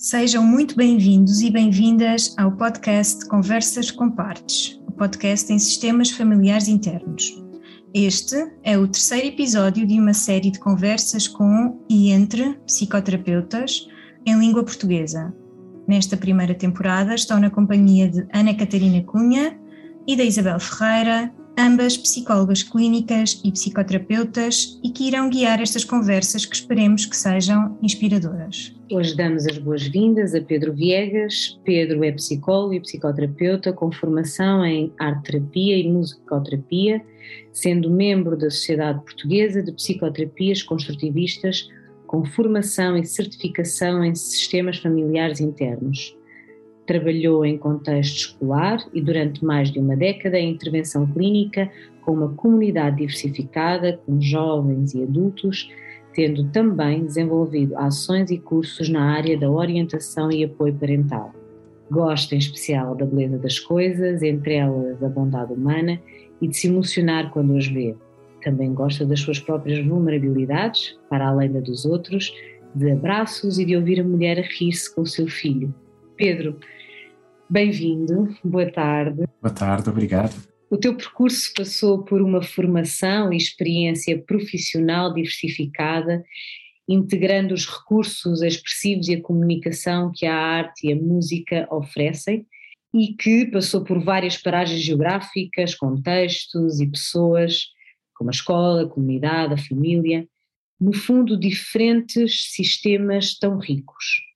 Sejam muito bem-vindos e bem-vindas ao podcast Conversas com Partes, o podcast em sistemas familiares internos. Este é o terceiro episódio de uma série de conversas com e entre psicoterapeutas em língua portuguesa. Nesta primeira temporada estão na companhia de Ana Catarina Cunha e da Isabel Ferreira, ambas psicólogas clínicas e psicoterapeutas, e que irão guiar estas conversas que esperemos que sejam inspiradoras. Hoje damos as boas-vindas a Pedro Viegas. Pedro é psicólogo e psicoterapeuta com formação em arte-terapia e musicoterapia, sendo membro da Sociedade Portuguesa de Psicoterapias Construtivistas com formação e certificação em sistemas familiares internos. Trabalhou em contexto escolar e durante mais de uma década em intervenção clínica com uma comunidade diversificada, com jovens e adultos, tendo também desenvolvido ações e cursos na área da orientação e apoio parental. Gosta em especial da beleza das coisas, entre elas a bondade humana, e de se emocionar quando as vê. Também gosta das suas próprias vulnerabilidades, para além da dos outros, de abraços e de ouvir a mulher rir-se com o seu filho. Pedro, bem-vindo, boa tarde. Boa tarde, obrigado. O teu percurso passou por uma formação e experiência profissional diversificada, integrando os recursos expressivos e a comunicação que a arte e a música oferecem, e que passou por várias paragens geográficas, contextos e pessoas, como a escola, a comunidade, a família, no fundo, diferentes sistemas tão ricos.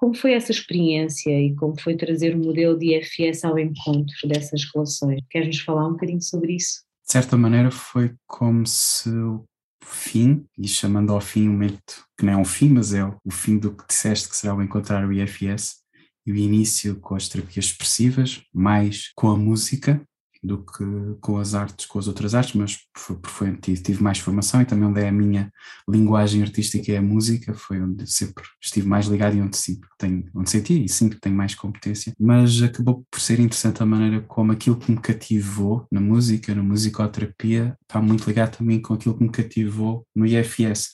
Como foi essa experiência e como foi trazer o modelo de IFS ao encontro dessas relações? Queres-nos falar um bocadinho sobre isso? De certa maneira foi como se o fim, e chamando ao fim um momento que não é um fim, mas é o fim do que disseste que será o encontrar o IFS, e o início com as terapias expressivas, mais com a música, do que com as artes, com as outras artes, mas foi, tive, tive, mais formação e também onde é a minha linguagem artística é a música, foi onde sempre estive mais ligado e onde que tenho, onde senti e sinto que tenho mais competência, mas acabou por ser interessante a maneira como aquilo que me cativou na música, na musicoterapia, está muito ligado também com aquilo que me cativou no IFS.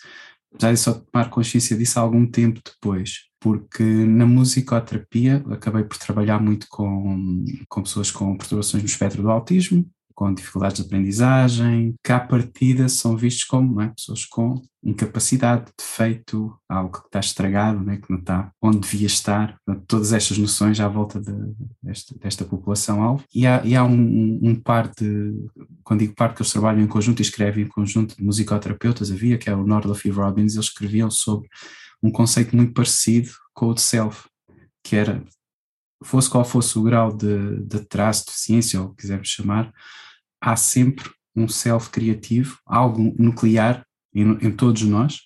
Apesar de só tomar consciência disso algum tempo depois, porque na musicoterapia acabei por trabalhar muito com, com pessoas com perturbações no espectro do autismo, com dificuldades de aprendizagem, que à partida são vistos como é? pessoas com incapacidade, defeito, algo que está estragado, é? que não está onde devia estar, todas estas noções à volta de, desta, desta população-alvo. E há, e há um, um, par de, quando digo par que eles trabalham em conjunto e escrevem em conjunto de musicoterapeutas, havia, que é o Nordloff e Robbins, eles escreviam sobre um conceito muito parecido com o de self, que era, fosse qual fosse o grau de, de traço, deficiência, ou quisermos chamar, há sempre um self criativo, algo nuclear em, em todos nós,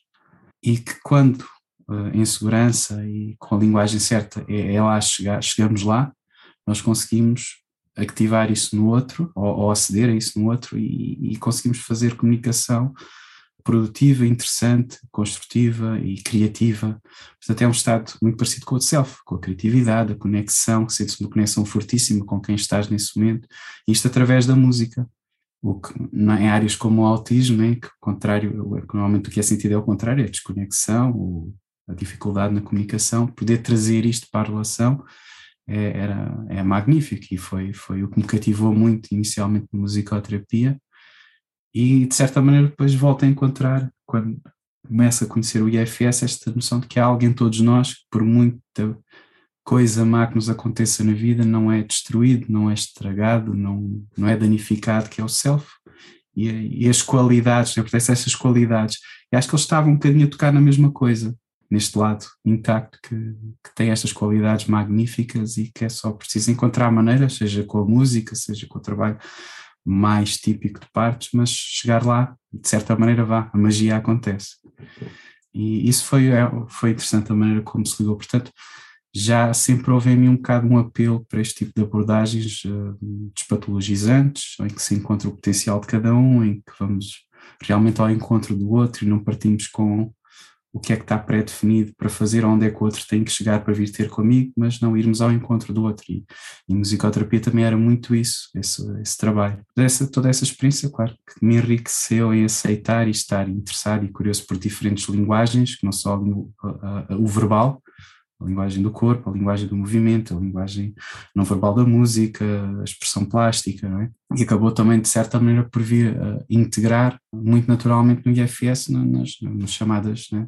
e que quando uh, em segurança e com a linguagem certa é, é lá chegar, chegamos lá, nós conseguimos ativar isso no outro, ou, ou aceder a isso no outro, e, e conseguimos fazer comunicação produtiva, interessante, construtiva e criativa. Portanto, é um estado muito parecido com o de self, com a criatividade, a conexão, sente-se uma conexão fortíssima com quem estás nesse momento, e isto através da música. O que, em áreas como o autismo, né, que contrário, normalmente o que é sentido é o contrário, é a desconexão, a dificuldade na comunicação, poder trazer isto para a relação é, era, é magnífico e foi, foi o que me cativou muito inicialmente na musicoterapia e de certa maneira depois volta a encontrar, quando começa a conhecer o IFS, esta noção de que há alguém todos nós por muita coisa má que nos aconteça na vida não é destruído, não é estragado, não, não é danificado, que é o self. E, e as qualidades, eu essas qualidades. E acho que eles estavam um bocadinho a tocar na mesma coisa, neste lado intacto, que, que tem estas qualidades magníficas e que é só preciso encontrar maneiras, seja com a música, seja com o trabalho mais típico de partes, mas chegar lá, de certa maneira, vá, a magia acontece. E isso foi, é, foi interessante a maneira como se ligou. Portanto, já sempre houve em mim um bocado um apelo para este tipo de abordagens uh, despatologizantes, em que se encontra o potencial de cada um, em que vamos realmente ao encontro do outro e não partimos com o que é que está pré-definido para fazer, onde é que o outro tem que chegar para vir ter comigo, mas não irmos ao encontro do outro. E, e musicoterapia também era muito isso, esse, esse trabalho. Essa, toda essa experiência, claro, que me enriqueceu em aceitar e estar interessado e curioso por diferentes linguagens, que não só o, o verbal, a linguagem do corpo, a linguagem do movimento, a linguagem não verbal da música, a expressão plástica, não é? E acabou também, de certa maneira, por vir a integrar muito naturalmente no IFS nas, nas chamadas, né,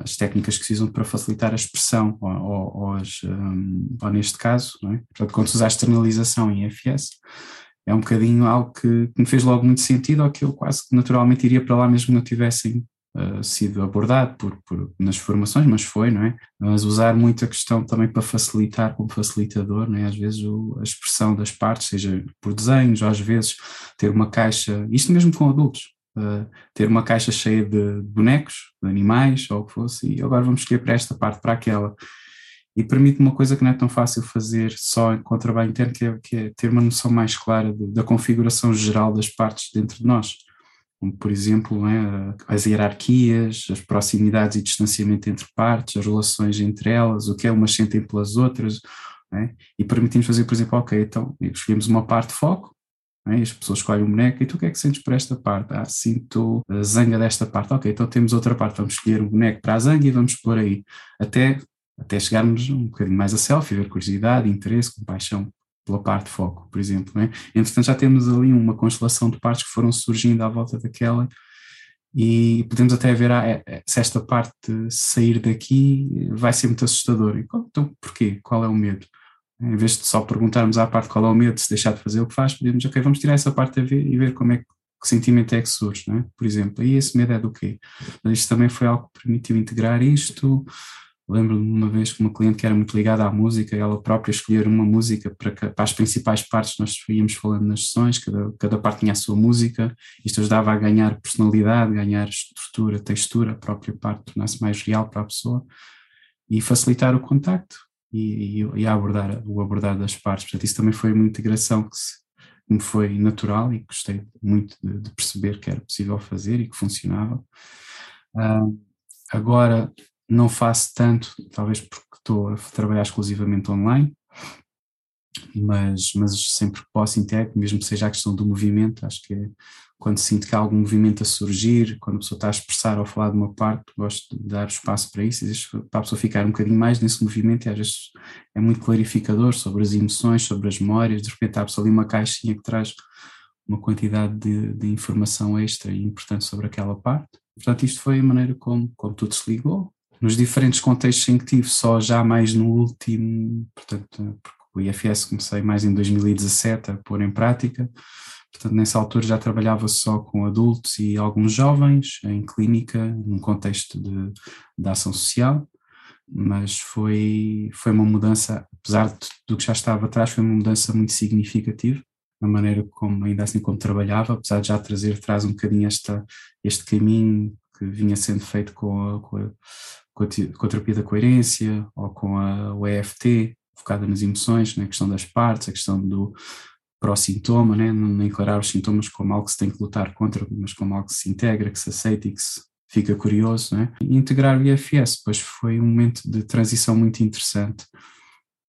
as técnicas que se usam para facilitar a expressão, ou, ou, ou, as, um, ou neste caso, não é? Portanto, quando se usa a externalização em IFS, é um bocadinho algo que, que me fez logo muito sentido, ou que eu quase naturalmente iria para lá mesmo que não tivessem uh, sido abordado por, por, nas formações, mas foi, não é? Mas usar muito a questão também para facilitar como facilitador, não é? Às vezes o, a expressão das partes, seja por desenhos, às vezes ter uma caixa, isto mesmo com adultos, Uh, ter uma caixa cheia de bonecos, de animais, ou o que fosse, e agora vamos escolher para esta parte, para aquela. E permite uma coisa que não é tão fácil fazer só com o trabalho interno, que é, que é ter uma noção mais clara de, da configuração geral das partes dentro de nós como por exemplo é, as hierarquias, as proximidades e distanciamento entre partes, as relações entre elas, o que é umas sentem pelas outras, é? e permitimos fazer, por exemplo, ok, então escolhemos uma parte de foco, é? as pessoas escolhem o boneco, e tu o que é que sentes por esta parte? Ah, sinto a zanga desta parte, ok, então temos outra parte, vamos escolher um boneco para a zanga e vamos pôr aí, até, até chegarmos um bocadinho mais a selfie, ver curiosidade, interesse, compaixão pela parte foco, por exemplo. Né? Entretanto, já temos ali uma constelação de partes que foram surgindo à volta daquela e podemos até ver ah, é, é, se esta parte sair daqui vai ser muito assustador. Então, porquê? Qual é o medo? Em vez de só perguntarmos à parte qual é o medo, se deixar de fazer o que faz, podemos, ok, vamos tirar essa parte a ver e ver como é que, que sentimento é que surge, é? por exemplo. E esse medo é do quê? Mas isto também foi algo que permitiu integrar isto, Lembro-me uma vez que uma cliente que era muito ligada à música, ela própria escolher uma música para, para as principais partes nós íamos falando nas sessões, cada, cada parte tinha a sua música, isto ajudava a ganhar personalidade, ganhar estrutura, textura, a própria parte tornar-se mais real para a pessoa e facilitar o contacto e, e, e abordar, o abordar das partes. Portanto, isso também foi uma integração que, se, que me foi natural e gostei muito de, de, perceber que era possível fazer e que funcionava. Uh, agora, não faço tanto, talvez porque estou a trabalhar exclusivamente online, mas, mas sempre que posso integro, mesmo que seja a questão do movimento, acho que é quando sinto que há algum movimento a surgir, quando a pessoa está a expressar ou a falar de uma parte, gosto de dar espaço para isso, para a pessoa ficar um bocadinho mais nesse movimento e às vezes é muito clarificador sobre as emoções, sobre as memórias, de repente há ali uma caixinha que traz uma quantidade de, de informação extra e importante sobre aquela parte. Portanto, isto foi a maneira como, como tudo se ligou, nos diferentes contextos em que tive, só já mais no último, portanto, porque o IFS comecei mais em 2017 a pôr em prática, portanto, nessa altura já trabalhava só com adultos e alguns jovens em clínica, num contexto de, de ação social, mas foi, foi uma mudança, apesar de, do que já estava atrás, foi uma mudança muito significativa na maneira como, ainda assim, como trabalhava, apesar de já trazer atrás um bocadinho esta, este caminho que vinha sendo feito com a, com a, com a, terapia da coerência ou com a, EFT, focada nas emoções, na né, questão das partes, a questão do pró-sintoma, né, não encarar os sintomas como algo que se tem que lutar contra, mas como algo que se integra, que se aceita e que se fica curioso. Né? E integrar o IFS, pois foi um momento de transição muito interessante,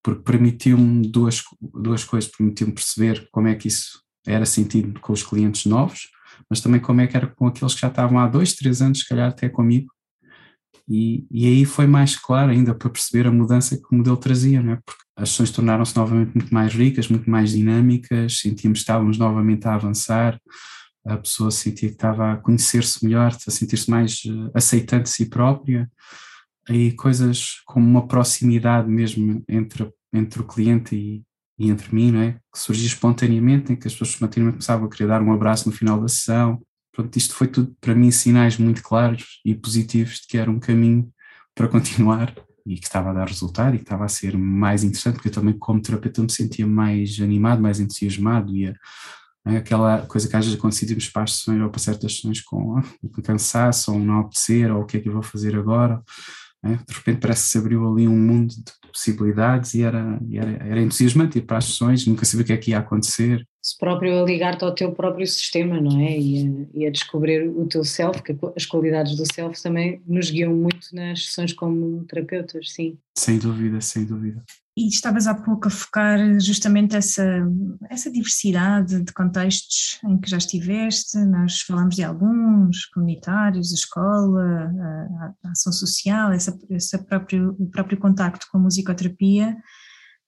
porque permitiu-me duas, duas coisas, permitiu-me perceber como é que isso era sentido com os clientes novos, mas também como é que era com aqueles que já estavam há dois, três anos, se calhar até comigo, e, e aí foi mais claro ainda para perceber a mudança que o modelo trazia, não é? porque as sessões tornaram-se novamente muito mais ricas, muito mais dinâmicas, sentíamos que estávamos novamente a avançar, a pessoa sentia que estava a conhecer-se melhor, a sentir-se mais eh, aceitante de si própria, e coisas como uma proximidade mesmo entre, entre o cliente e, e entre mim, não é? que surgia espontaneamente, em que as pessoas espontaneamente começavam a querer dar um abraço no final da sessão, Pronto, isto foi tudo para mim sinais muito claros e positivos de que era um caminho para continuar e que estava a dar resultado e que estava a ser mais interessante, porque eu também, como terapeuta, me sentia mais animado, mais entusiasmado e a, é, aquela coisa que às vezes acontecia para as sessões ou para certas sessões com, com cansaço ou não apetecer ou o que é que eu vou fazer agora. É, de repente parece que se abriu ali um mundo de possibilidades e era, era, era entusiasmante ir para as sessões, nunca sabia o que é que ia acontecer próprio a ligar-te ao teu próprio sistema, não é? E a, e a, descobrir o teu self, que as qualidades do self também nos guiam muito nas sessões como terapeutas, sim. Sem dúvida, sem dúvida. E estavas há pouco a focar justamente essa, essa diversidade de contextos em que já estiveste, nós falamos de alguns, comunitários, a escola, a, a ação social, essa, essa próprio, o próprio contacto com a musicoterapia,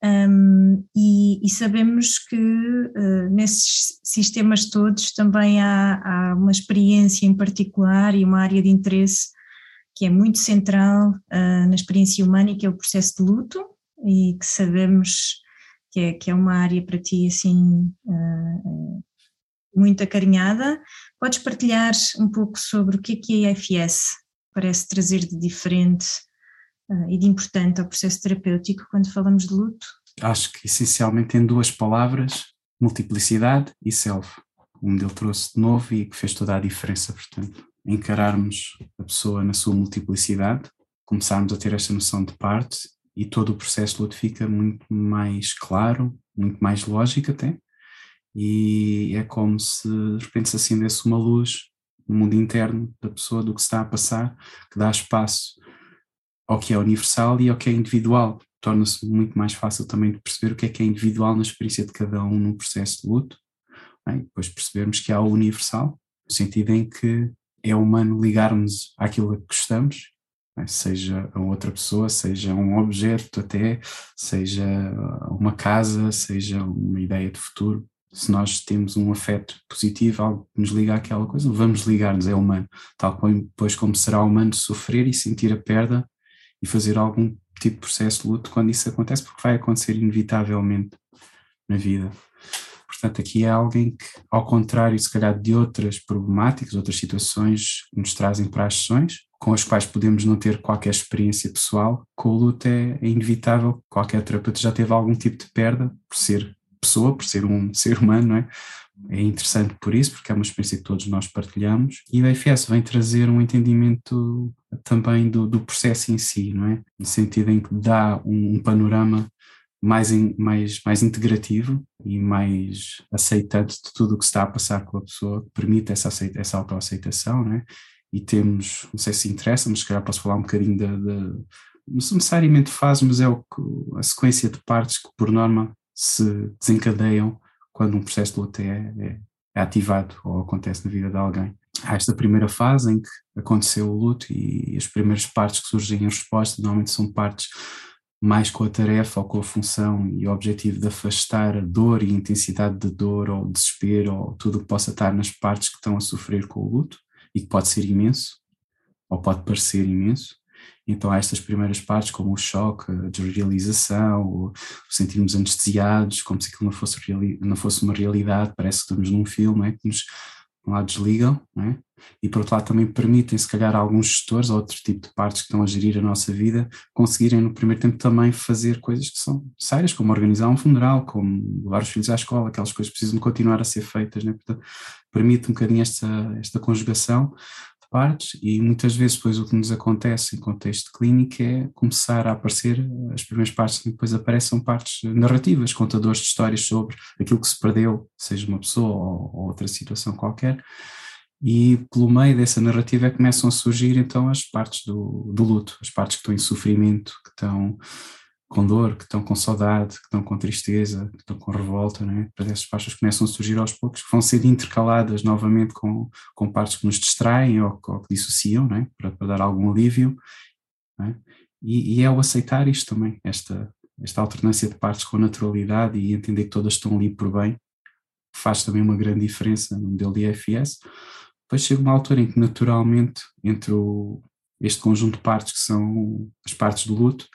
um, e, e, sabemos que uh, nesses sistemas todos também há, há, uma experiência em particular e uma área de interesse que é muito central uh, na experiência humana que é o processo de luto e que sabemos que é, que é uma área para ti assim uh, muito acarinhada. Podes partilhar um pouco sobre o que é que a IFS parece trazer de diferente e de importante ao processo terapêutico quando falamos de luto? Acho que essencialmente em duas palavras, multiplicidade e self. O modelo trouxe de novo e que fez toda a diferença, portanto, encararmos a pessoa na sua multiplicidade, começarmos a ter esta noção de parte e todo o processo de luto fica muito mais claro, muito mais lógico até, e é como se de repente se acendesse uma luz no mundo interno da pessoa, do que se está a passar, que dá espaço ao que é universal e ao que é individual. Torna-se muito mais fácil também de perceber o que é que é individual na experiência de cada um no processo de luto. Bem, depois percebermos que há o universal, no sentido em que é humano ligarmos àquilo que gostamos né? seja a outra pessoa, seja um objeto até, seja uma casa, seja uma ideia de futuro. Se nós temos um afeto positivo, algo que nos liga àquela coisa, vamos ligar-nos, é humano. Tal como depois como será humano sofrer e sentir a perda e fazer algum tipo de processo de luto quando isso acontece, porque vai acontecer inevitavelmente na vida. Portanto, aqui é alguém que, ao contrário, se calhar, de outras problemáticas, outras situações que nos trazem para as sessões, com as quais podemos não ter qualquer experiência pessoal, com o luto é, é inevitável. Qualquer terapeuta já teve algum tipo de perda por ser pessoa, por ser um ser humano, não é? É interessante por isso, porque é uma experiência que todos nós partilhamos, e o IFS vem trazer um entendimento também do, do processo em si, não é? No sentido em que dá um, um panorama mais, in, mais, mais integrativo e mais aceitante de tudo o que está a passar com a pessoa, permite essa, aceita, essa autoaceitação, não é? e temos, não sei se interessa, mas se calhar posso falar um bocadinho da, não necessariamente faz, mas é o que, a sequência de partes que por norma se desencadeiam quando um processo de luta é, é, é ativado ou acontece na vida de alguém. Há esta primeira fase em que aconteceu o luto e as primeiras partes que surgem em resposta normalmente são partes mais com a tarefa ou com a função e o objetivo de afastar a dor e a intensidade de dor ou desespero ou tudo o que possa estar nas partes que estão a sofrer com o luto e que pode ser imenso, ou pode parecer imenso. Então há estas primeiras partes, como o choque, a desrealização, o sentirmos anestesiados, como se aquilo não fosse, não fosse uma realidade, parece que estamos num filme, é? que nos um lado desligam, é? e por outro lado também permitem, se calhar, a alguns gestores ou outro tipo de partes que estão a gerir a nossa vida, conseguirem no primeiro tempo também fazer coisas que são sérias, como organizar um funeral, como levar os filhos à escola, aquelas coisas precisam continuar a ser feitas, né? Portanto, permite um bocadinho esta, esta conjugação partes e muitas vezes depois o que nos acontece em contexto clínico é começar a aparecer as primeiras partes depois aparecem partes narrativas, contadores de histórias sobre aquilo que se perdeu, seja uma pessoa ou, ou outra situação qualquer e pelo meio dessa narrativa é começam a surgir então as partes do, do luto, as partes que estão em sofrimento, que estão com dor, que estão com saudade, que estão com tristeza, que estão com revolta, né? Para essas partes começam a surgir aos poucos, que vão ser intercaladas novamente com, com partes que nos distraem ou, ou que dissociam, né? Para, para, dar algum alívio, né? e, e, é o aceitar isto também, esta, esta alternância de partes com naturalidade e entender que todas estão ali por bem, faz também uma grande diferença no modelo de IFS. Depois chega uma altura em que naturalmente, entre o, este conjunto de partes que são as partes do luto,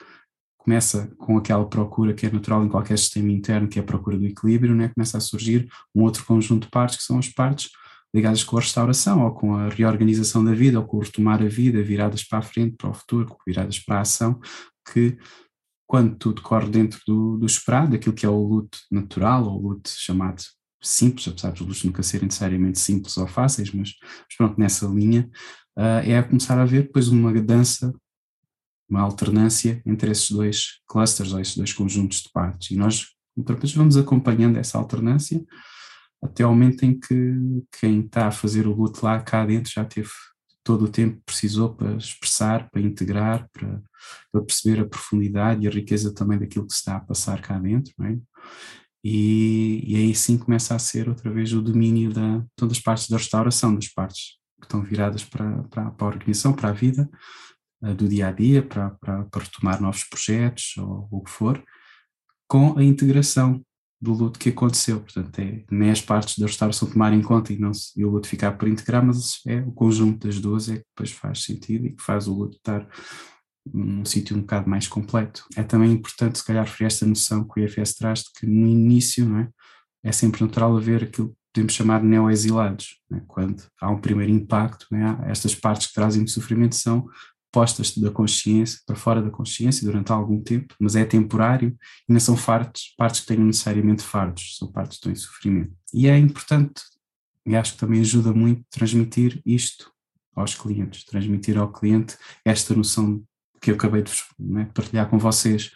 começa com aquela procura que é natural em qualquer sistema interno, que é a procura do equilíbrio, né? começa a surgir um outro conjunto de partes que são as partes ligadas com a restauração ou com a reorganização da vida ou com o retomar a vida, viradas para a frente, para o futuro, viradas para a ação, que quando tudo corre dentro do, do esperado, aquilo que é o luto natural ou o luto chamado simples, apesar dos lutos nunca serem necessariamente simples ou fáceis, mas, mas pronto, nessa linha, uh, é a começar a ver depois uma dança uma alternância entre esses dois clusters ou esses dois conjuntos de partes. E nós, terapeutas, vamos acompanhando essa alternância até ao momento em que quem está a fazer o luto lá cá dentro já teve todo o tempo que precisou para expressar, para integrar, para, para, perceber a profundidade e a riqueza também daquilo que está a passar cá dentro, é? e, e, aí sim começa a ser outra vez o domínio da, todas as partes da restauração, das partes que estão viradas para, para, para a organização, para a vida, do dia a dia, para, para, para retomar novos projetos ou o que for, com a integração do luto que aconteceu. Portanto, é, nem as partes da restauração tomar em conta e, não se, e o luto ficar por integrar, mas é o conjunto das duas é que depois faz sentido e que faz o luto estar num sítio um bocado mais completo. É também importante, se calhar, referir esta noção que o IFS traz de que no início não é, é sempre natural haver aquilo que podemos chamar de neo-exilados. É? Quando há um primeiro impacto, é? estas partes que trazem sofrimento são postas da consciência para fora da consciência durante algum tempo, mas é temporário e não são fartos, partes que tenham necessariamente fardos, são partes que estão em sofrimento. E é importante, e acho que também ajuda muito transmitir isto aos clientes, transmitir ao cliente esta noção que eu acabei de né, partilhar com vocês.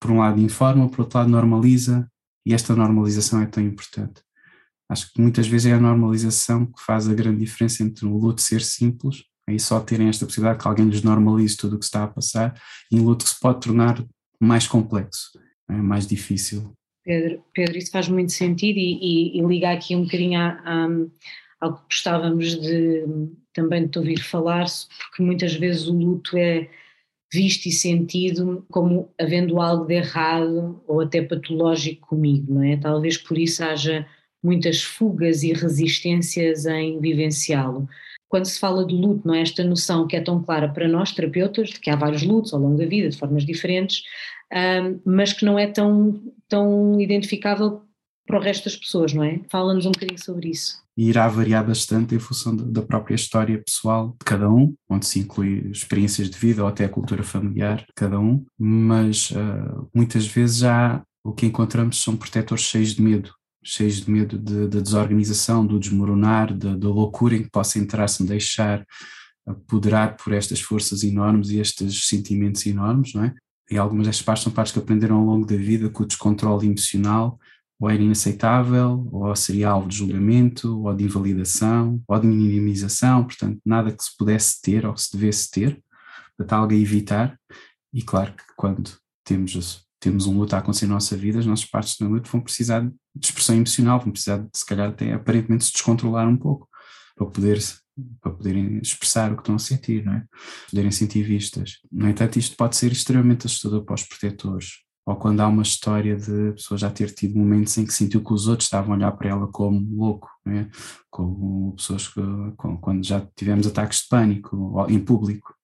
Por um lado informa, por outro lado normaliza, e esta normalização é tão importante. Acho que muitas vezes é a normalização que faz a grande diferença entre o luto ser simples Aí só terem esta possibilidade que alguém lhes normalize tudo o que está a passar e um luto que se pode tornar mais complexo, é mais difícil. Pedro, Pedro, isso faz muito sentido e, e, e liga aqui um bocadinho ao que gostávamos de também de te ouvir falar, porque muitas vezes o luto é visto e sentido como havendo algo de errado ou até patológico comigo, não é? Talvez por isso haja muitas fugas e resistências em vivenciá-lo quando se fala de luto, não é esta noção que é tão clara para nós, terapeutas, de que há vários lutos ao longo da vida, de formas diferentes, um, mas que não é tão, tão identificável para o resto das pessoas, não é? Fala-nos um bocadinho sobre isso. E irá variar bastante em função da própria história pessoal de cada um, onde se inclui experiências de vida ou até a cultura familiar de cada um, mas uh, muitas vezes já o que encontramos são protetores cheios de medo, cheios de medo da de, de desorganização, do desmoronar, da, de loucura em que possa entrar se me deixar apoderar por estas forças enormes e estes sentimentos enormes, não é? E algumas destas partes são partes que aprenderam ao longo da vida que o descontrole emocional ou era inaceitável, ou seria alvo de julgamento, ou de invalidação, ou de minimização, portanto, nada que se pudesse ter ou que se devesse ter, para algo a evitar. E claro que quando temos temos um luto a acontecer na nossa vida, as nossas partes do luto vão precisar de expressão emocional, vão precisar, se calhar, até aparentemente se descontrolar um pouco para poder para poderem expressar o que estão a sentir, não é? Poderem sentir vistas. No entanto, isto pode ser extremamente assustador para os protetores. Ou quando há uma história de pessoa já ter tido momentos em que sentiu que os outros estavam a olhar para ela como louco, é? como pessoas que, quando já tivemos ataques de pânico em público,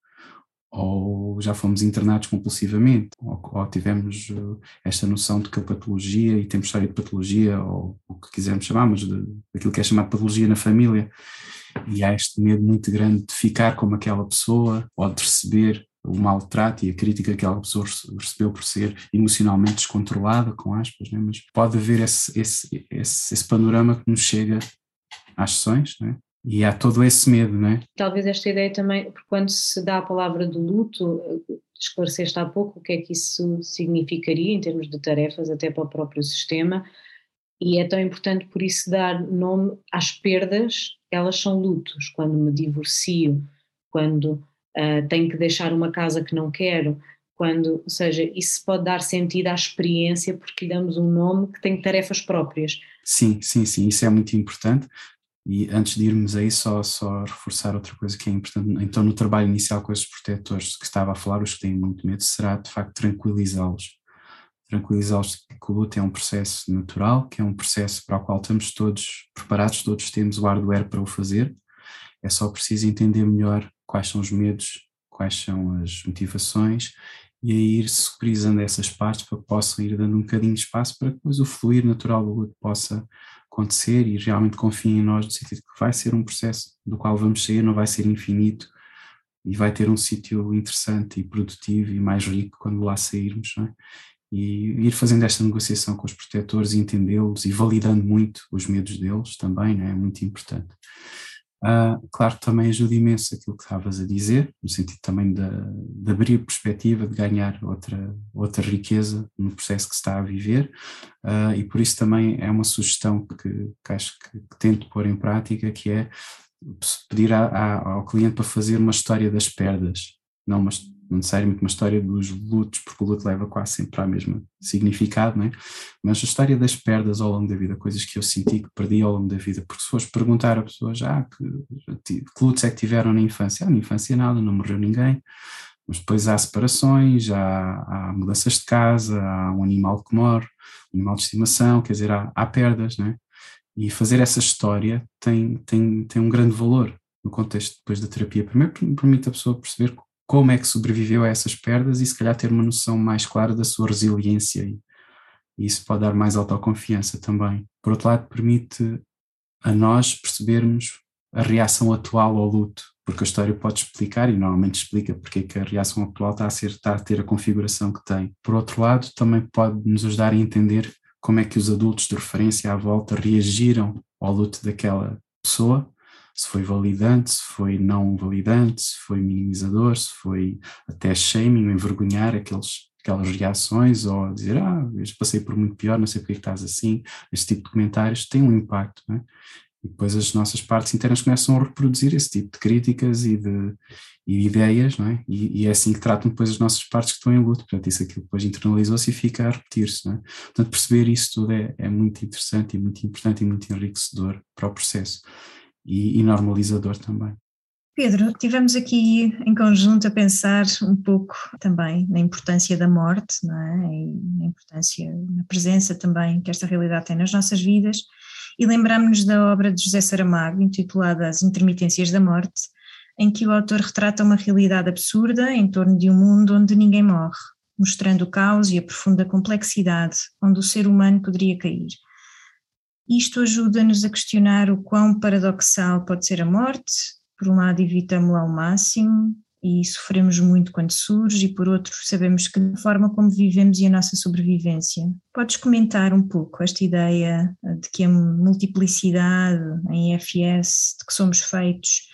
ou já fomos internados compulsivamente, ou, ou tivemos uh, esta noção de que a patologia, e temos história de patologia, ou o que quisermos chamar, mas de, daquilo que é chamado patologia na família, e há este medo muito grande de ficar como aquela pessoa, ou de receber o maltrato e a crítica que aquela pessoa recebeu por ser emocionalmente descontrolada, com aspas, né? mas pode haver esse, esse, esse, esse panorama que nos chega às sessões, né? E há todo esse medo, não é? Talvez esta ideia também, porque quando se dá a palavra do luto, esclareceste há pouco o que é que isso significaria em termos de tarefas, até para o próprio sistema, e é tão importante por isso dar nome às perdas, elas são lutos. Quando me divorcio, quando uh, tenho que deixar uma casa que não quero, quando, ou seja, isso pode dar sentido à experiência porque lhe damos um nome que tem tarefas próprias. Sim, sim, sim, isso é muito importante. E antes de irmos aí, só, só reforçar outra coisa que é importante. Então, no trabalho inicial com esses protetores que estava a falar, os que têm muito medo, será de facto tranquilizá-los. Tranquilizá-los que o luto é um processo natural, que é um processo para o qual estamos todos preparados, todos temos o hardware para o fazer. É só preciso entender melhor quais são os medos, quais são as motivações e aí ir superizando essas partes para que possam ir dando um bocadinho de espaço para que depois o fluir natural do luto possa acontecer e realmente confiem em nós no sentido que vai ser um processo do qual vamos sair, não vai ser infinito e vai ter um sítio interessante e produtivo e mais rico quando lá sairmos, é? E ir fazendo esta negociação com os protetores e entendê-los e validando muito os medos deles também, é? é muito importante. Uh, claro que também ajuda imenso aquilo que estavas a dizer, no sentido também de, de, abrir perspectiva, de ganhar outra, outra riqueza no processo que se está a viver, uh, e por isso também é uma sugestão que, que acho que, que, tento pôr em prática, que é pedir a, a, ao cliente para fazer uma história das perdas, não uma, não necessariamente uma história dos lutos, porque o luto leva quase sempre para o mesmo significado, não é? mas a história das perdas ao longo da vida, coisas que eu senti que perdi ao longo da vida, porque se fores perguntar a pessoas, ah, que, que lutos é que tiveram na infância? Ah, na infância nada, não morreu ninguém, mas depois há separações, há, há mudanças de casa, há um animal que morre, um animal de estimação, quer dizer, há, há perdas, é? E fazer essa história tem, tem, tem um grande valor no contexto depois da terapia. Primeiro permite a pessoa perceber como é que sobreviveu a essas perdas e se calhar ter uma noção mais clara da sua resiliência e, isso pode dar mais autoconfiança também. Por outro lado, permite a nós percebermos a reação atual ao luto, porque a história pode explicar e normalmente explica porque é que a reação atual está a, ser, está a ter a configuração que tem. Por outro lado, também pode nos ajudar a entender como é que os adultos de referência à volta reagiram ao luto daquela pessoa se foi validante, se foi não validante, se foi minimizador, se foi até shaming, envergonhar aqueles, aquelas reações ou dizer, ah, eu passei por muito pior, não sei porque é estás assim, esse tipo de comentários tem um impacto, é? E depois as nossas partes internas começam a reproduzir esse tipo de críticas e de, e de ideias, não é? E, e, é assim que tratam depois as nossas partes que estão em luto. Portanto, isso aquilo depois internalizou-se e fica a repetir-se, não é? Portanto, perceber isso tudo é, é muito interessante e muito importante e muito enriquecedor para o processo e, e normalizador também. Pedro, tivemos aqui em conjunto a pensar um pouco também na importância da morte, não é? E na importância, na presença também que esta realidade tem nas nossas vidas, e lembramos-nos da obra de José Saramago, intitulada As Intermitências da Morte, em que o autor retrata uma realidade absurda em torno de um mundo onde ninguém morre, mostrando o caos e a profunda complexidade onde o ser humano poderia cair. Isto ajuda-nos a questionar o quão paradoxal pode ser a morte. Por um lado, evitamos-la ao máximo e sofremos muito quando surge, e por outro, sabemos que da forma como vivemos e a nossa sobrevivência. Podes comentar um pouco esta ideia de que a multiplicidade em IFS, de que somos feitos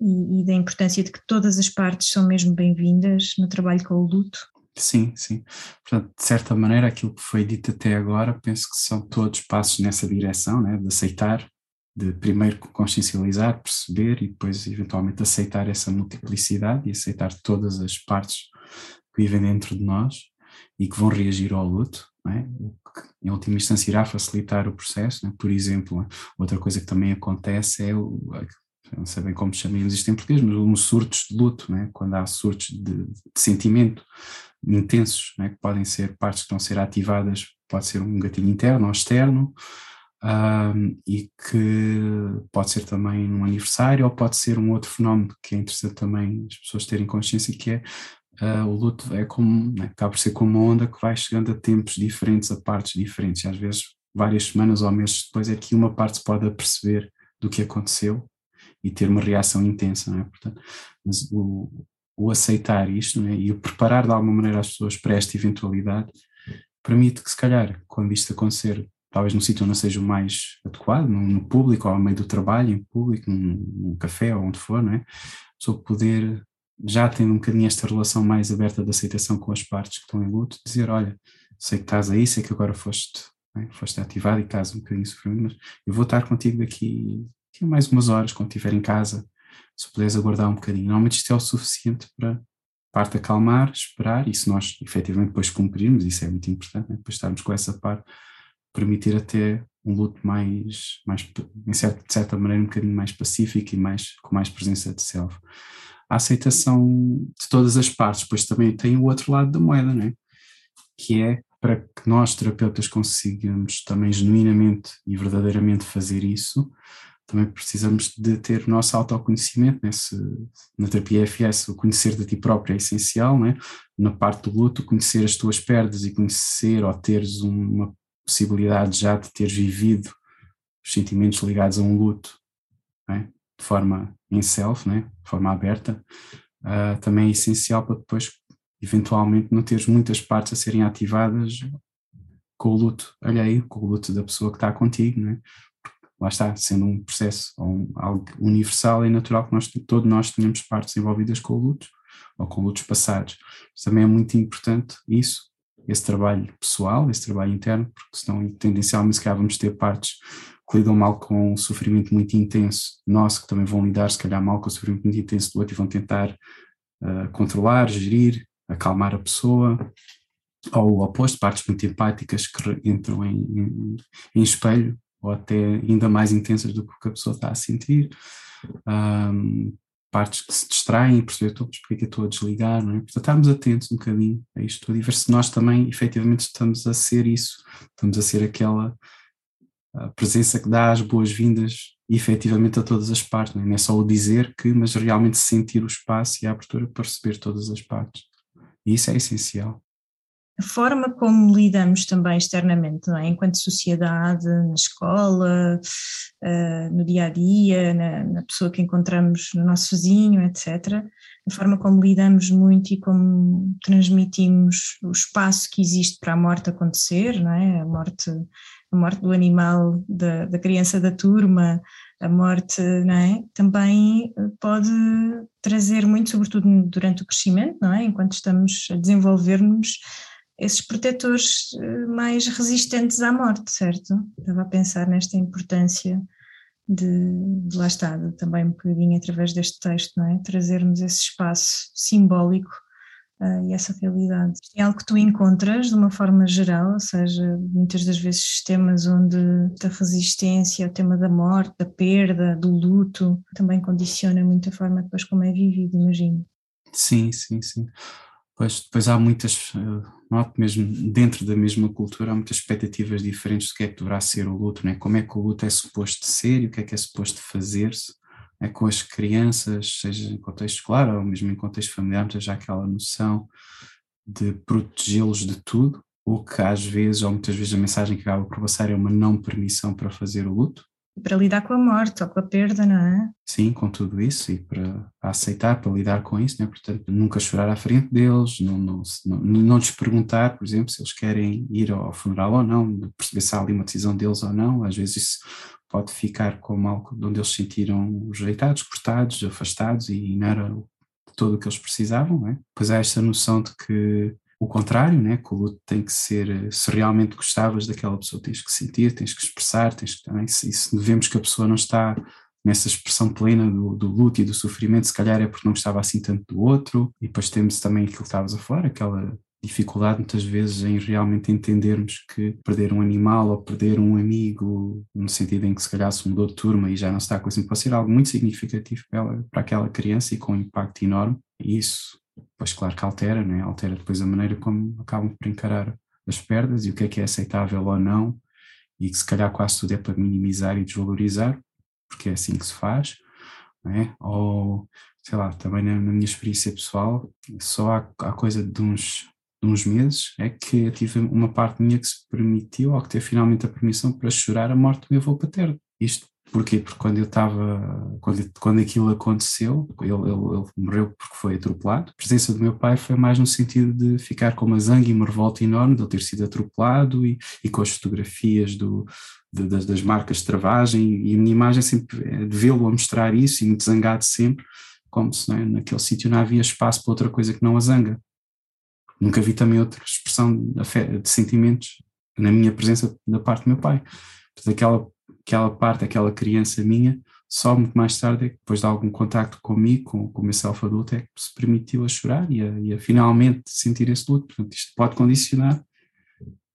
e, e da importância de que todas as partes são mesmo bem-vindas no trabalho com o luto? Sim, sim. Portanto, de certa maneira, aquilo que foi dito até agora, penso que são todos passos nessa direção, né? de aceitar, de primeiro consciencializar, perceber e depois, eventualmente, aceitar essa multiplicidade e aceitar todas as partes que vivem dentro de nós e que vão reagir ao luto, é? o que, em última instância, irá facilitar o processo. Né? Por exemplo, outra coisa que também acontece é o, não sei bem como chamamos isto em português, mas uns surtos de luto, né? quando há surtos de, de sentimento intensos, né? que podem ser partes que estão a ser ativadas, pode ser um gatilho interno ou externo, um, e que pode ser também um aniversário ou pode ser um outro fenómeno que é interessante também as pessoas terem consciência que é uh, o luto é como, né? acaba por ser como uma onda que vai chegando a tempos diferentes, a partes diferentes, e às vezes várias semanas ou meses depois é que uma parte se pode aperceber do que aconteceu e ter uma reação intensa, não é? Portanto, mas o, o aceitar isto é? e o preparar de alguma maneira as pessoas para esta eventualidade permite que se calhar, quando isto acontecer, talvez num sítio não seja o mais adequado, no, no, público ou ao meio do trabalho, em público, num, num café ou onde for, não é? Pessoa poder, já tendo um bocadinho esta relação mais aberta de aceitação com as partes que estão em luto, dizer, olha, sei que estás aí, sei que agora foste, é? foste ativado e estás um bocadinho sofrendo, mas eu vou estar contigo daqui que mais umas horas, quando estiver em casa, se puderes aguardar um bocadinho. Normalmente isto é o suficiente para parte acalmar, esperar, e se nós efetivamente depois cumprirmos, isso é muito importante, né? depois estarmos com essa parte, permitir até um luto mais, mais em de certa maneira, um bocadinho mais pacífico e mais, com mais presença de self. A aceitação de todas as partes, depois também tem o outro lado da moeda, né? que é para que nós, terapeutas, consigamos também genuinamente e verdadeiramente fazer isso, também precisamos de ter o nosso autoconhecimento, né? Se, na terapia FS o conhecer de ti próprio é essencial, né? na parte do luto conhecer as tuas perdas e conhecer ou teres uma possibilidade já de ter vivido os sentimentos ligados a um luto né? de forma em self, né? de forma aberta, uh, também é essencial para depois eventualmente não teres muitas partes a serem ativadas com o luto alheio, com o luto da pessoa que está contigo, né? Lá está, sendo um processo um, algo universal e natural que nós, todos nós tenhamos partes envolvidas com o luto ou com lutos passados. Mas também é muito importante isso, esse trabalho pessoal, esse trabalho interno, porque senão tendencialmente se calhar vamos ter partes que lidam mal com um sofrimento muito intenso nosso, que também vão lidar se calhar mal com o sofrimento muito intenso do outro e vão tentar uh, controlar, gerir, acalmar a pessoa, ou o oposto, partes muito empáticas que entram em, em, em espelho ou até ainda mais intensas do que a pessoa está a sentir. Um, partes que se distraem perceber então, porque é que eu estou a desligar, não é? Portanto, estarmos atentos um bocadinho a isto tudo e ver se nós também efetivamente estamos a ser isso, estamos a ser aquela presença que dá as boas-vindas efetivamente a todas as partes, não é? não é só o dizer que, mas realmente sentir o espaço e a abertura para receber todas as partes. E isso é essencial a forma como lidamos também externamente, é? enquanto sociedade, na escola, uh, no dia a dia, na, na, pessoa que encontramos no nosso vizinho, etc. A forma como lidamos muito e como transmitimos o espaço que existe para a morte acontecer, é? a, morte, a morte do animal, da, da criança da turma, a morte é? também pode trazer muito, sobretudo durante o crescimento, é? enquanto estamos a desenvolver-nos esses protetores eh, mais resistentes à morte, certo? Estava a pensar nesta importância de, de lá está, de, também um bocadinho através deste texto, não é? Trazermos esse espaço simbólico uh, e essa realidade. É algo que tu encontras de uma forma geral, ou seja, muitas das vezes sistemas onde a resistência, o tema da morte, da perda, do luto, também condiciona muito a forma depois como é vivido, imagino. Sim, sim, sim. Pois, depois há muitas, eh, noto mesmo dentro da mesma cultura, há muitas expectativas diferentes do que é que deverá ser o luto, né? como é que o luto é suposto ser e o que é que é suposto fazer-se é com as crianças, seja em contexto escolar ou mesmo em contexto familiar, já aquela noção de protegê-los de tudo, ou que às vezes, ou muitas vezes a mensagem que acaba por passar é uma não permissão para fazer o luto, para lidar com a morte ou com a perda, não é? Sim, com tudo isso e para aceitar, para lidar com isso, né? portanto, nunca chorar à frente deles, não, não, não, não lhes perguntar, por exemplo, se eles querem ir ao funeral ou não, perceber se há ali uma decisão deles ou não, às vezes isso pode ficar como algo onde eles se sentiram rejeitados, cortados, afastados e não era todo o que eles precisavam, não é? Pois há esta noção de que o contrário, né? que o luto tem que ser, eh, se realmente gostavas daquela pessoa, tens que sentir, tens que expressar, tens que também, se, se vemos que a pessoa não está nessa expressão plena do, do, luto e do sofrimento, se calhar é porque não gostava assim tanto do outro, e depois temos também aquilo que estavas a falar, aquela dificuldade muitas vezes em realmente entendermos que perder um animal ou perder um amigo, no sentido em que se calhar se mudou de turma e já não está com assim, pode ser algo muito significativo para, ela, para aquela criança e com um impacto enorme, isso Pois claro que altera, né? altera depois a maneira como acabam por encarar as perdas e o que é que é aceitável ou não, e que se calhar quase tudo é para minimizar e desvalorizar, porque é assim que se faz, né? ou sei lá, também na, na minha experiência pessoal, só há, há coisa de uns, de uns meses é que tive uma parte minha que se permitiu, ou que teve finalmente a permissão para chorar a morte do meu avô paterno. Isto Porquê? Porque quando eu estava, quando, quando aquilo aconteceu, ele, ele, ele, morreu porque foi atropelado, a presença do meu pai foi mais no sentido de ficar com uma zanga e uma revolta enorme de ele ter sido atropelado e, e com as fotografias do, de, das, das, marcas de travagem e a minha imagem sempre é de vê-lo a mostrar isso e muito zangado sempre, como se é, naquele sítio não havia espaço para outra coisa que não a zanga. Nunca vi também outra expressão de, de sentimentos na minha presença da parte do meu pai. Portanto, aquela aquela parte, aquela criança minha, só muito mais tarde, é depois de algum contacto comigo, com, com o meu self-adulto, é que se permitiu a chorar e a, e a, finalmente sentir esse luto. Portanto, isto pode condicionar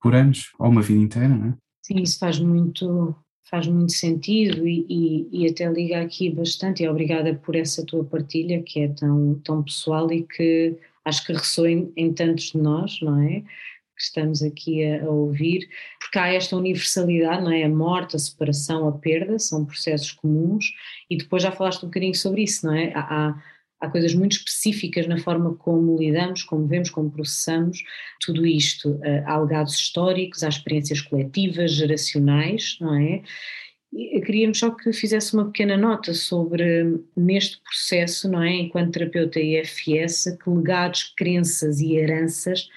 por anos ou uma vida inteira, não é? Sim, isso faz muito, faz muito sentido e, e, e, até liga aqui bastante e obrigada por essa tua partilha que é tão, tão pessoal e que acho que ressoa em, em tantos de nós, não é? Que estamos aqui a, a, ouvir, porque há esta universalidade, não é? A morte, a separação, a perda, são processos comuns, e depois já falaste um bocadinho sobre isso, não é? Há, há, há coisas muito específicas na forma como lidamos, como vemos, como processamos tudo isto. Há legados históricos, há experiências coletivas, geracionais, não é? Queríamos só que fizesse uma pequena nota sobre neste processo, não é? Enquanto terapeuta IFS, que legados, crenças e heranças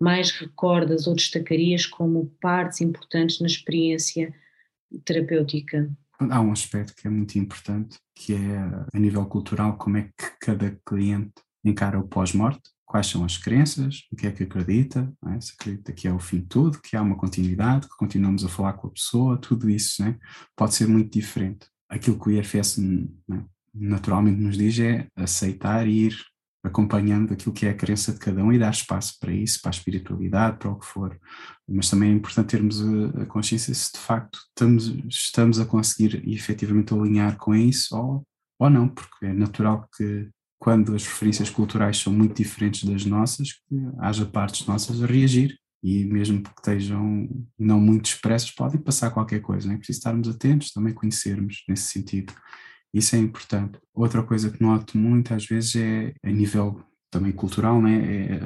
mais recordas ou destacarias como partes importantes na experiência terapêutica há um aspecto que é muito importante, que é a nível cultural, como é que cada cliente encara o pós-morte, quais são as crenças, o que é que acredita, é? se acredita que é o fim de tudo, que há uma continuidade, que continuamos a falar com a pessoa, tudo isso é? pode ser muito diferente. Aquilo que o IFS é? naturalmente nos diz é aceitar e ir acompanhando aquilo que é a crença de cada um e dar espaço para isso, para a espiritualidade, para o que for. Mas também é importante termos a, a consciência se de facto estamos, estamos a conseguir efetivamente alinhar com isso ou, ou não, porque é natural que quando as referências culturais são muito diferentes das nossas, que haja partes nossas a reagir e mesmo que estejam não muito expressas, podem passar qualquer coisa, é preciso estarmos atentos, também conhecermos nesse sentido. Isso é importante. Outra coisa que noto muito às vezes é a nível também cultural, né? É, é,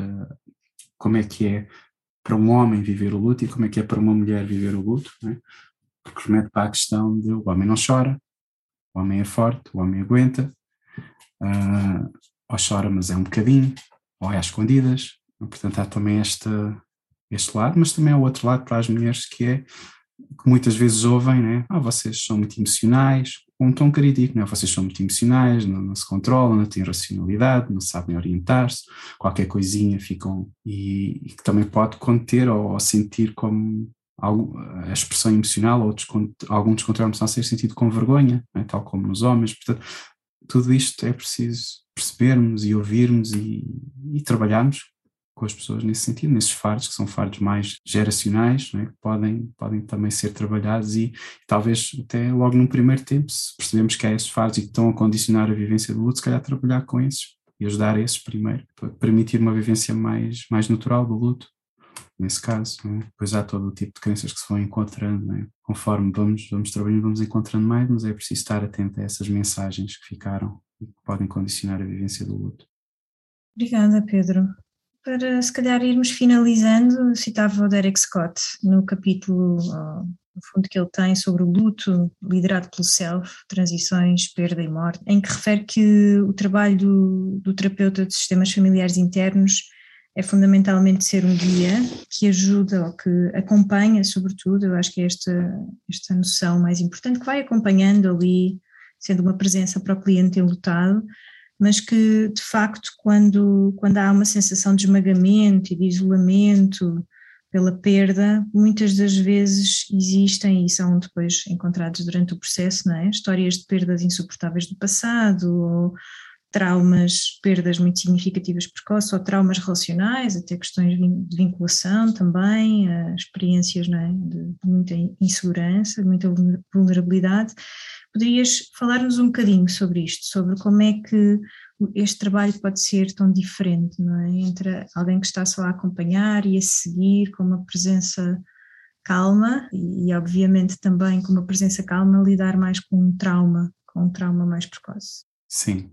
como é que é para um homem viver o luto e como é que é para uma mulher viver o luto, né? porque remete para a questão de o homem não chora, o homem é forte, o homem aguenta, uh, ou chora mas é um bocadinho, ou é às escondidas, portanto há também esta, este lado, mas também há outro lado para as mulheres que é que muitas vezes ouvem, né? Ah, vocês são muito emocionais, um tom crítico, né? Vocês são muito emocionais, não, não se controlam, não têm racionalidade, não sabem orientar-se, qualquer coisinha ficam. E, e, que também pode conter ou, ou sentir como algo, a expressão emocional ou algum descontrole emocional ser sentido com vergonha, né? tal como nos homens. Portanto, tudo isto é preciso percebermos e ouvirmos e, e trabalharmos com as pessoas nesse sentido, nesses fardos que são fardos mais geracionais, é? que podem, podem também ser trabalhados e talvez até logo num primeiro tempo, se percebemos que há esses fardos e que estão a condicionar a vivência do luto, se calhar trabalhar com esses e ajudar esses primeiro, para permitir uma vivência mais, mais natural do luto, nesse caso. É? Pois há todo o tipo de crenças que se vão encontrando, é? conforme vamos, vamos trabalhando, vamos encontrando mais, mas é preciso estar atento a essas mensagens que ficaram e que podem condicionar a vivência do luto. Obrigada, Pedro para se calhar irmos finalizando, citava o Derek Scott no capítulo, no fundo, que ele tem sobre o luto liderado pelo self, transições, perda e morte, em que refere que o trabalho do, do terapeuta de sistemas familiares internos é fundamentalmente ser um guia que ajuda ou que acompanha, sobretudo, eu acho que é esta, esta noção mais importante, que vai acompanhando ali, sendo uma presença para o cliente enlutado, mas que de facto quando, quando há uma sensação de esmagamento e de isolamento pela perda, muitas das vezes existem e são depois encontrados durante o processo, não é? Histórias de perdas insuportáveis do passado, ou traumas, perdas muito significativas precoces, ou traumas relacionais, até questões de vinculação também, experiências não é? de muita insegurança, de muita vulnerabilidade, Poderias falar-nos um bocadinho sobre isto, sobre como é que este trabalho pode ser tão diferente, não é? Entre alguém que está só a acompanhar e a seguir com uma presença calma e, obviamente, também com uma presença calma lidar mais com um trauma, com um trauma mais precoce. Sim.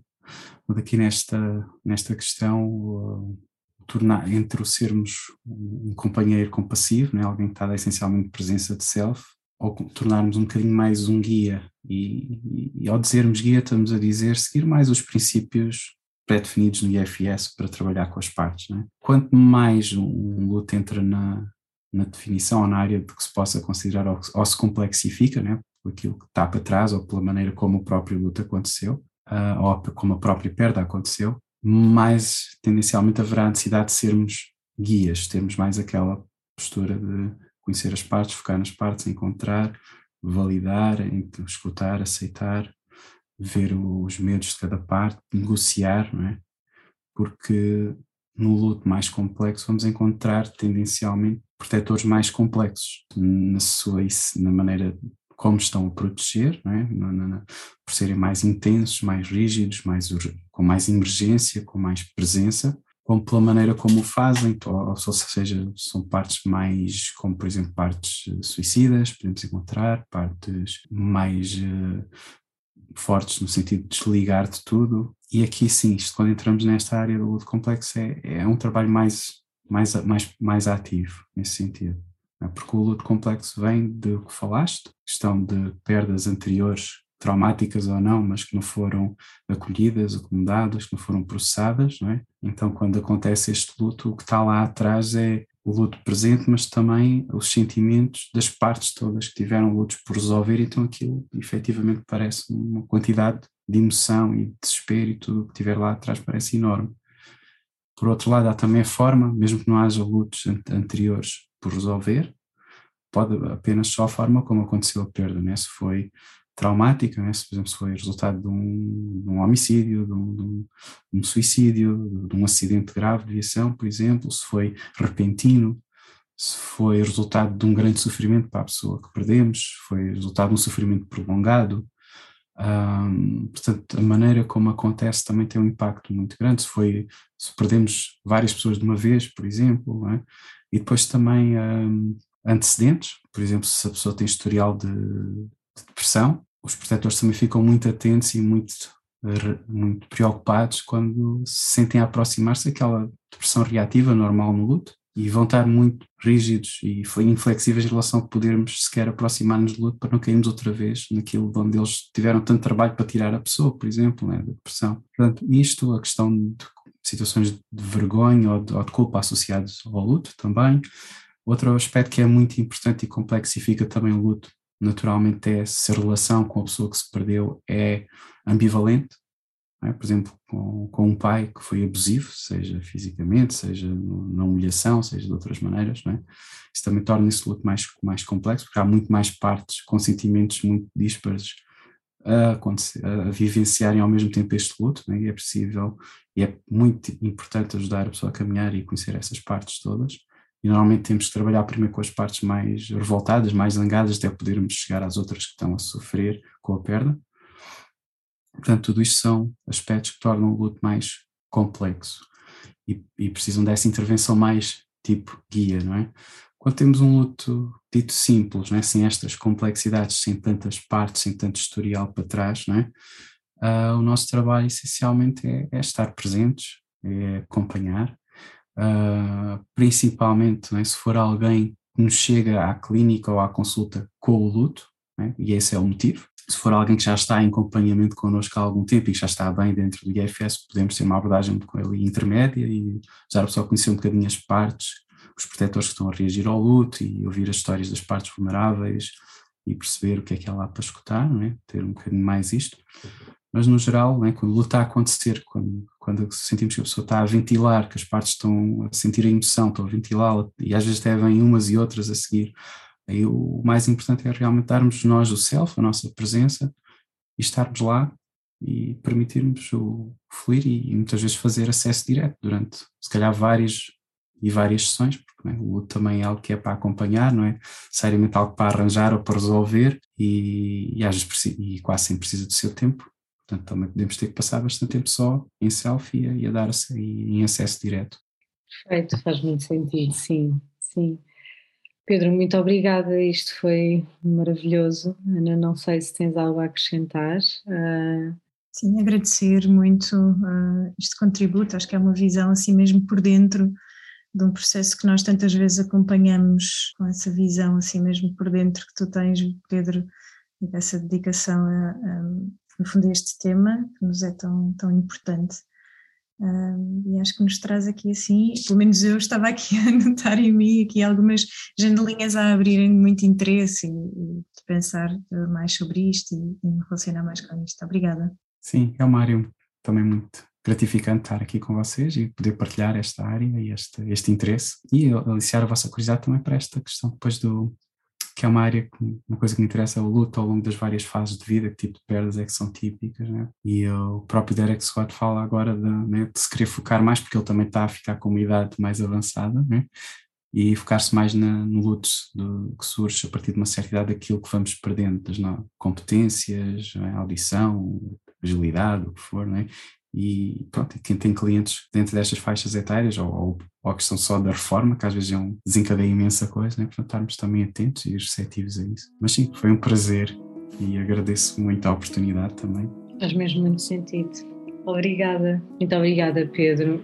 Aqui nesta, nesta questão, uh, tornar, entre o sermos um companheiro compassivo, né, alguém que está essencialmente presença de self, ou tornarmos um bocadinho mais um guia. E, e, e, ao dizermos guia, estamos a dizer seguir mais os princípios pré-definidos no IFS para trabalhar com as partes. Né? Quanto mais um luto entra na, na definição ou na área de que se possa considerar ou, ou se complexifica, né? por aquilo que está para trás ou pela maneira como o próprio luto aconteceu, uh, ou como a própria perda aconteceu, mais tendencialmente haverá a necessidade de sermos guias, termos mais aquela postura de conhecer as partes, focar nas partes, encontrar, validar, escutar, aceitar, ver os medos de cada parte, negociar, não é? Porque no luto mais complexo vamos encontrar tendencialmente protetores mais complexos na sua na maneira como estão a proteger, é? Na, na, por serem mais intensos, mais rígidos, mais com mais emergência, com mais presença, como pela maneira como o fazem, ou, ou seja, são partes mais, como por exemplo partes suicidas, podemos encontrar, partes mais uh, fortes no sentido de desligar de tudo, e aqui sim, isto, quando entramos nesta área do complexo é, é um trabalho mais, mais, mais, mais ativo nesse sentido, porque o luto complexo vem do que falaste, questão de perdas anteriores traumáticas ou não, mas que não foram acolhidas, acomodadas, que não foram processadas, não é? Então, quando acontece este luto, o que está lá atrás é o luto presente, mas também os sentimentos das partes todas que tiveram lutos por resolver, então aquilo efetivamente parece uma quantidade de emoção e de desespero e tudo o que tiver lá atrás parece enorme. Por outro lado, há também a forma, mesmo que não haja lutos anteriores por resolver, pode apenas só a forma como aconteceu a perda, né? se foi traumática, né? se por exemplo se foi resultado de um, de um homicídio, de um, de, um, de um, suicídio, de um acidente grave de viação, por exemplo, se foi repentino, se foi resultado de um grande sofrimento para a pessoa que perdemos, foi resultado de um sofrimento prolongado, um, portanto, a maneira como acontece também tem um impacto muito grande. Se, foi, se perdemos várias pessoas de uma vez, por exemplo, é? e depois também um, antecedentes, por exemplo, se a pessoa tem historial de, de, depressão, os protetores também ficam muito atentos e muito, muito preocupados quando se sentem aproximar-se daquela depressão reativa normal no luto e vão estar muito rígidos e inflexíveis em relação a podermos sequer aproximar-nos do luto para não cairmos outra vez naquilo onde eles tiveram tanto trabalho para tirar a pessoa, por exemplo, né, da depressão. Portanto, isto, a questão de situações de vergonha ou de, ou de culpa associados ao luto também. Outro aspecto que é muito importante e complexifica também o luto, naturalmente, é se a relação com a pessoa que se perdeu é ambivalente, é? por exemplo, com, com, um pai que foi abusivo, seja fisicamente, seja na humilhação, seja de outras maneiras, é? isso também torna esse luto mais, mais complexo, porque há muito mais partes com sentimentos muito dispares a, a vivenciarem ao mesmo tempo este luto, é? e é possível, e é muito importante ajudar a pessoa a caminhar e conhecer essas partes todas, normalmente temos que trabalhar primeiro com as partes mais revoltadas, mais zangadas, até podermos chegar às outras que estão a sofrer com a perda, Portanto, tudo isto são aspectos que tornam o luto mais complexo e, e, precisam dessa intervenção mais tipo guia, não é? Quando temos um luto dito simples, não é? sem estas complexidades, sem tantas partes, sem tanto historial para trás, não é? Uh, o nosso trabalho essencialmente é, é, estar presentes, é acompanhar, uh, principalmente é? se for alguém que nos chega à clínica ou à consulta com o luto, é? e esse é o motivo, se for alguém que já está em acompanhamento connosco há algum tempo e já está bem dentro do IFS, podemos ter uma abordagem com ele intermédia e usar a pessoa conhecer um bocadinho as partes, os protetores que estão a reagir ao luto e ouvir as histórias das partes vulneráveis e perceber o que é que há lá para escutar, é? ter um bocadinho mais isto. Mas no geral, é? quando o luto está a acontecer, quando, quando sentimos que a pessoa está a ventilar, que as partes estão a sentir a emoção, estão a ventilá-la e às vezes até vêm umas e outras a seguir, Aí o mais importante é realmente darmos nós o self, a nossa presença, e estarmos lá e permitirmos o fluir e, e muitas vezes fazer acesso direto durante, se calhar, várias e várias sessões, porque né, o luto também é algo que é para acompanhar, não é seriamente algo para arranjar ou para resolver e, e, às vezes, e quase sempre precisa do seu tempo. Portanto, também podemos ter que passar bastante tempo só em selfie e a, dar e, em acesso direto. Perfeito, faz muito sentido, sim, sim. Pedro, muito obrigada, isto foi maravilhoso. Ana, não sei se tens algo a acrescentar. Uh... Sim, agradecer muito uh, este contributo, acho que é uma visão assim mesmo por dentro de um processo que nós tantas vezes acompanhamos com essa visão assim mesmo por dentro que tu tens, Pedro, e dessa dedicação a, no fundo a este tema que nos é tão, tão importante. E acho que nos traz aqui assim, pelo menos eu estava aqui a notar em mim aqui algumas janelinhas a abrirem muito interesse e, e pensar eh, mais sobre isto e, e, me relacionar mais com isto. Obrigada. Sim, é uma área também muito gratificante estar aqui com vocês e poder partilhar esta área e este, este interesse e aliciar a vossa curiosidade também para esta questão depois do, que é uma área, que, uma coisa que me interessa é o luto ao longo das várias fases de vida, que tipo de perdas é que são típicas, né? E o próprio Derek Scott fala agora de, né, de se querer focar mais, porque ele também está a ficar com uma idade mais avançada, né? E focar-se mais na, no luto do, que surge a partir de uma certa idade daquilo que vamos perdendo, das competências, né? audição, agilidade, o que for? E pronto, quem tem clientes dentro destas faixas etárias ou, ou, ou só da reforma, que às vezes é um, desencadeia imensa coisa, né? portanto estarmos também atentos e receptivos a isso. Mas sim, foi um prazer e agradeço muito a oportunidade também. Faz mesmo muito sentido. Obrigada, muito obrigada Pedro.